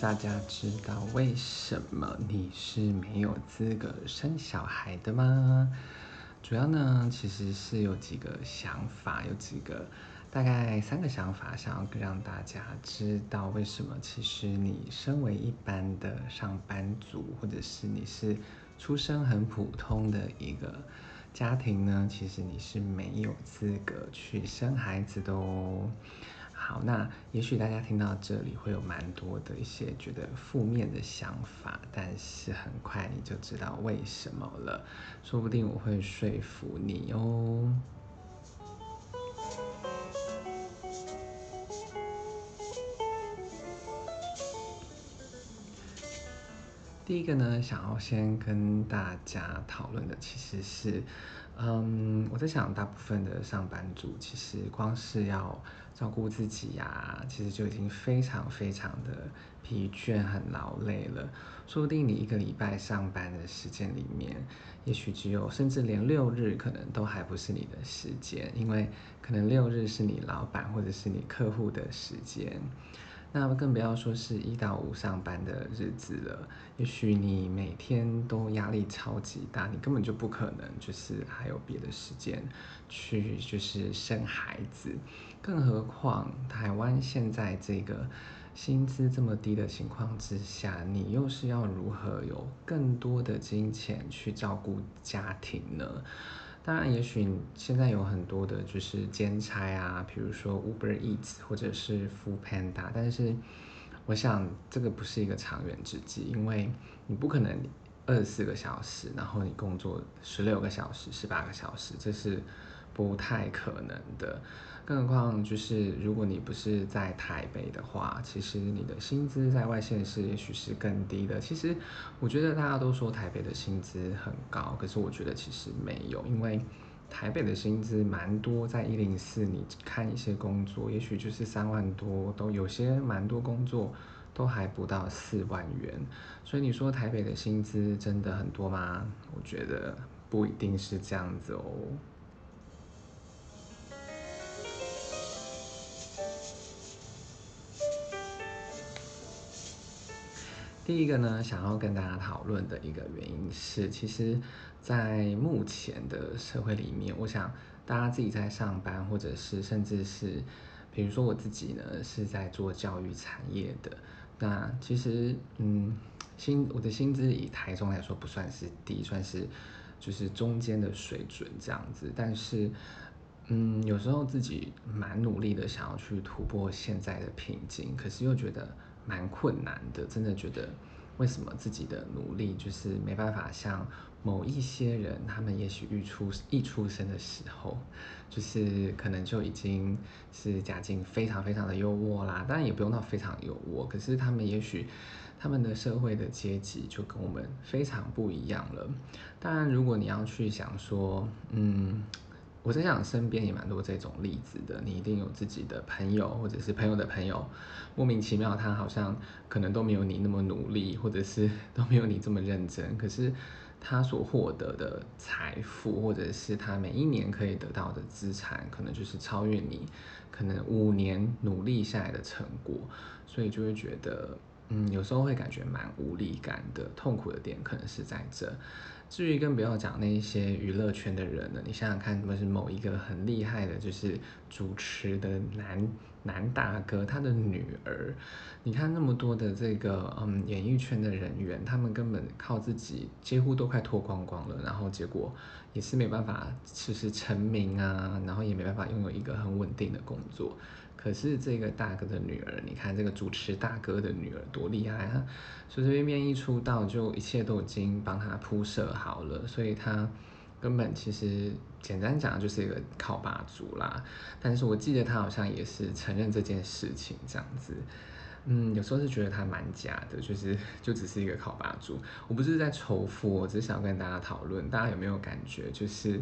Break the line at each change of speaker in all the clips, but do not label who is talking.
大家知道为什么你是没有资格生小孩的吗？主要呢，其实是有几个想法，有几个大概三个想法，想要让大家知道为什么其实你身为一般的上班族，或者是你是出生很普通的一个家庭呢，其实你是没有资格去生孩子的哦。好，那也许大家听到这里会有蛮多的一些觉得负面的想法，但是很快你就知道为什么了，说不定我会说服你哦。第一个呢，想要先跟大家讨论的其实是，嗯，我在想，大部分的上班族其实光是要照顾自己呀，其实就已经非常非常的疲倦、很劳累了。说不定你一个礼拜上班的时间里面，也许只有，甚至连六日可能都还不是你的时间，因为可能六日是你老板或者是你客户的时间。那更不要说是一到五上班的日子了，也许你每天都压力超级大，你根本就不可能就是还有别的时间去就是生孩子，更何况台湾现在这个薪资这么低的情况之下，你又是要如何有更多的金钱去照顾家庭呢？当然，也许现在有很多的就是兼差啊，比如说 Uber Eats 或者是 Food Panda，但是我想这个不是一个长远之计，因为你不可能二十四个小时，然后你工作十六个小时、十八个小时，这是不太可能的。更何况，就是如果你不是在台北的话，其实你的薪资在外县市也许是更低的。其实我觉得大家都说台北的薪资很高，可是我觉得其实没有，因为台北的薪资蛮多，在一零四你看一些工作，也许就是三万多，都有些蛮多工作都还不到四万元。所以你说台北的薪资真的很多吗？我觉得不一定是这样子哦。第一个呢，想要跟大家讨论的一个原因是，其实，在目前的社会里面，我想大家自己在上班，或者是甚至是，比如说我自己呢，是在做教育产业的，那其实，嗯，薪我的薪资以台中来说不算是低，算是就是中间的水准这样子，但是，嗯，有时候自己蛮努力的想要去突破现在的瓶颈，可是又觉得。蛮困难的，真的觉得为什么自己的努力就是没办法像某一些人，他们也许一出一出生的时候，就是可能就已经是家境非常非常的优渥啦。当然也不用到非常优渥，可是他们也许他们的社会的阶级就跟我们非常不一样了。当然，如果你要去想说，嗯。我在想，身边也蛮多这种例子的。你一定有自己的朋友，或者是朋友的朋友，莫名其妙，他好像可能都没有你那么努力，或者是 都没有你这么认真。可是他所获得的财富，或者是他每一年可以得到的资产，可能就是超越你可能五年努力下来的成果。所以就会觉得，嗯，有时候会感觉蛮无力感的。痛苦的点可能是在这。至于更不要讲那一些娱乐圈的人了，你想想看，不是某一个很厉害的，就是主持的男男大哥，他的女儿，你看那么多的这个嗯演艺圈的人员，他们根本靠自己几乎都快脱光光了，然后结果也是没办法就是成名啊，然后也没办法拥有一个很稳定的工作。可是这个大哥的女儿，你看这个主持大哥的女儿多厉害啊！随随便便一出道，就一切都已经帮他铺设好了，所以他根本其实简单讲就是一个靠霸主啦。但是我记得他好像也是承认这件事情这样子。嗯，有时候是觉得他蛮假的，就是就只是一个靠霸主。我不是在仇富，我只是想跟大家讨论，大家有没有感觉，就是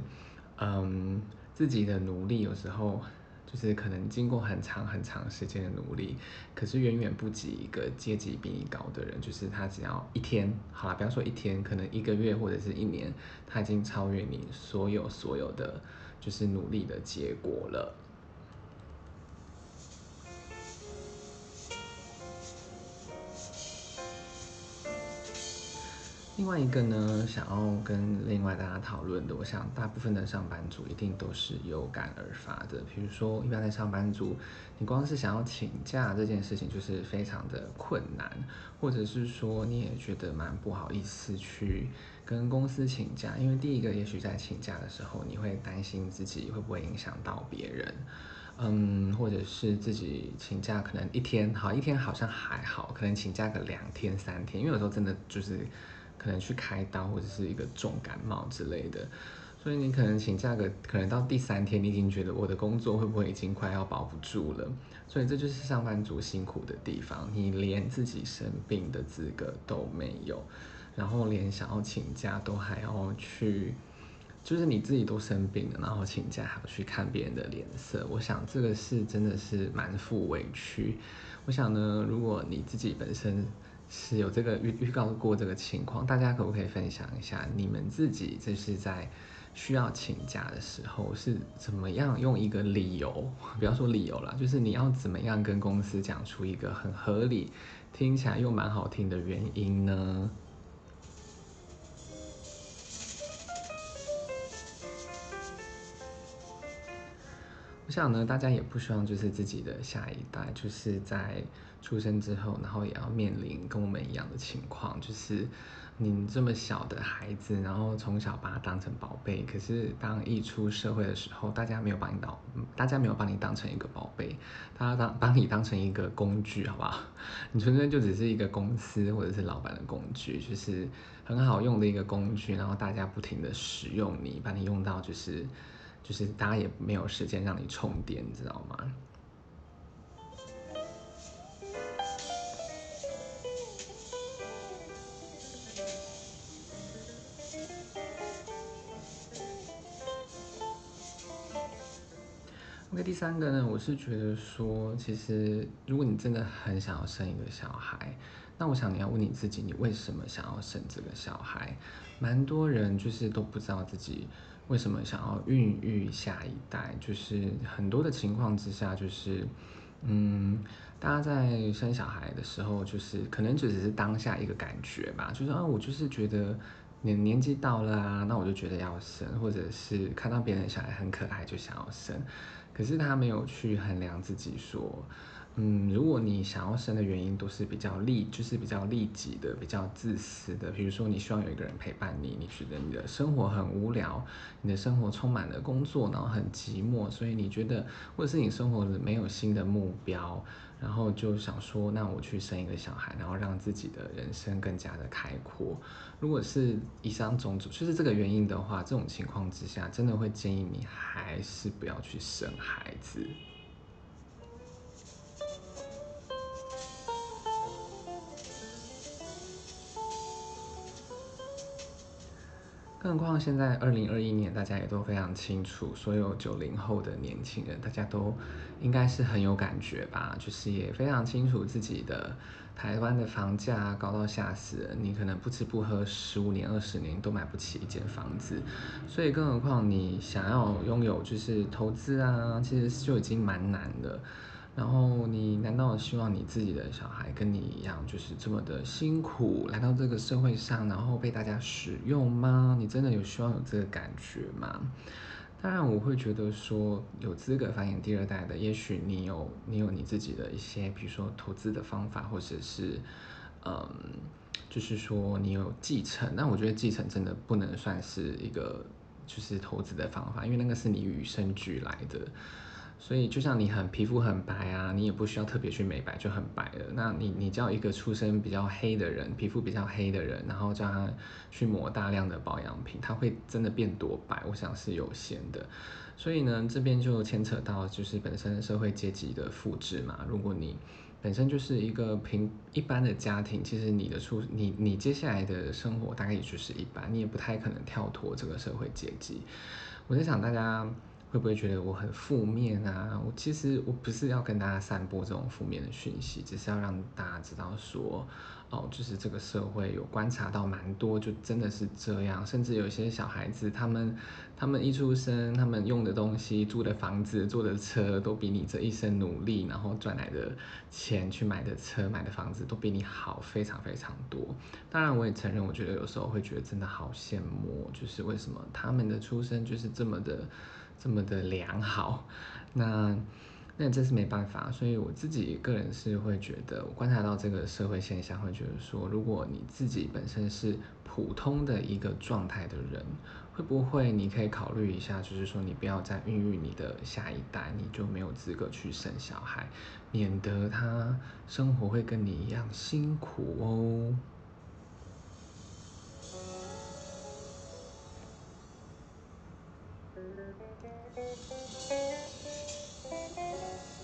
嗯自己的努力有时候。就是可能经过很长很长时间的努力，可是远远不及一个阶级比你高的人。就是他只要一天，好了，不要说一天，可能一个月或者是一年，他已经超越你所有所有的就是努力的结果了。另外一个呢，想要跟另外大家讨论的，我想大部分的上班族一定都是有感而发的。比如说，一般的上班族，你光是想要请假这件事情就是非常的困难，或者是说你也觉得蛮不好意思去跟公司请假，因为第一个，也许在请假的时候，你会担心自己会不会影响到别人。嗯，或者是自己请假，可能一天好，一天好像还好，可能请假个两天三天，因为有时候真的就是可能去开刀或者是一个重感冒之类的，所以你可能请假个，可能到第三天，你已经觉得我的工作会不会已经快要保不住了，所以这就是上班族辛苦的地方，你连自己生病的资格都没有，然后连想要请假都还要去。就是你自己都生病了，然后请假还要去看别人的脸色，我想这个是真的是蛮负委屈。我想呢，如果你自己本身是有这个预预告过这个情况，大家可不可以分享一下你们自己就是在需要请假的时候是怎么样用一个理由，不要说理由了，就是你要怎么样跟公司讲出一个很合理、听起来又蛮好听的原因呢？我想呢，大家也不希望就是自己的下一代，就是在出生之后，然后也要面临跟我们一样的情况，就是你这么小的孩子，然后从小把他当成宝贝，可是当一出社会的时候，大家没有把你当，大家没有把你当成一个宝贝，大家当把你当成一个工具，好不好？你纯粹就只是一个公司或者是老板的工具，就是很好用的一个工具，然后大家不停的使用你，把你用到就是。就是大家也没有时间让你充电，你知道吗？OK，第三个呢，我是觉得说，其实如果你真的很想要生一个小孩，那我想你要问你自己，你为什么想要生这个小孩？蛮多人就是都不知道自己。为什么想要孕育下一代？就是很多的情况之下，就是，嗯，大家在生小孩的时候，就是可能就只是当下一个感觉吧，就是啊，我就是觉得年年纪到了啊，那我就觉得要生，或者是看到别人小孩很可爱就想要生，可是他没有去衡量自己说。嗯，如果你想要生的原因都是比较利，就是比较利己的、比较自私的，比如说你希望有一个人陪伴你，你觉得你的生活很无聊，你的生活充满了工作，然后很寂寞，所以你觉得，或者是你生活没有新的目标，然后就想说，那我去生一个小孩，然后让自己的人生更加的开阔。如果是以上种种，就是这个原因的话，这种情况之下，真的会建议你还是不要去生孩子。更何况现在二零二一年，大家也都非常清楚，所有九零后的年轻人，大家都应该是很有感觉吧？就是也非常清楚自己的台湾的房价高到吓死人，你可能不吃不喝十五年、二十年都买不起一间房子，所以更何况你想要拥有就是投资啊，其实就已经蛮难的。然后你难道希望你自己的小孩跟你一样，就是这么的辛苦来到这个社会上，然后被大家使用吗？你真的有希望有这个感觉吗？当然，我会觉得说有资格繁衍第二代的，也许你有你有你自己的一些，比如说投资的方法，或者是嗯，就是说你有继承。那我觉得继承真的不能算是一个就是投资的方法，因为那个是你与生俱来的。所以就像你很皮肤很白啊，你也不需要特别去美白就很白了。那你你叫一个出身比较黑的人，皮肤比较黑的人，然后叫他去抹大量的保养品，他会真的变多白？我想是有限的。所以呢，这边就牵扯到就是本身社会阶级的复制嘛。如果你本身就是一个平一般的家庭，其实你的出你你接下来的生活大概也就是一般，你也不太可能跳脱这个社会阶级。我在想大家。会不会觉得我很负面啊？我其实我不是要跟大家散播这种负面的讯息，只是要让大家知道说，哦，就是这个社会有观察到蛮多，就真的是这样。甚至有些小孩子，他们他们一出生，他们用的东西、住的房子、坐的车，都比你这一生努力然后赚来的钱去买的车、买的房子都比你好，非常非常多。当然，我也承认，我觉得有时候会觉得真的好羡慕，就是为什么他们的出生就是这么的。这么的良好，那那真是没办法，所以我自己个人是会觉得，我观察到这个社会现象，会觉得说，如果你自己本身是普通的一个状态的人，会不会你可以考虑一下，就是说你不要再孕育你的下一代，你就没有资格去生小孩，免得他生活会跟你一样辛苦哦。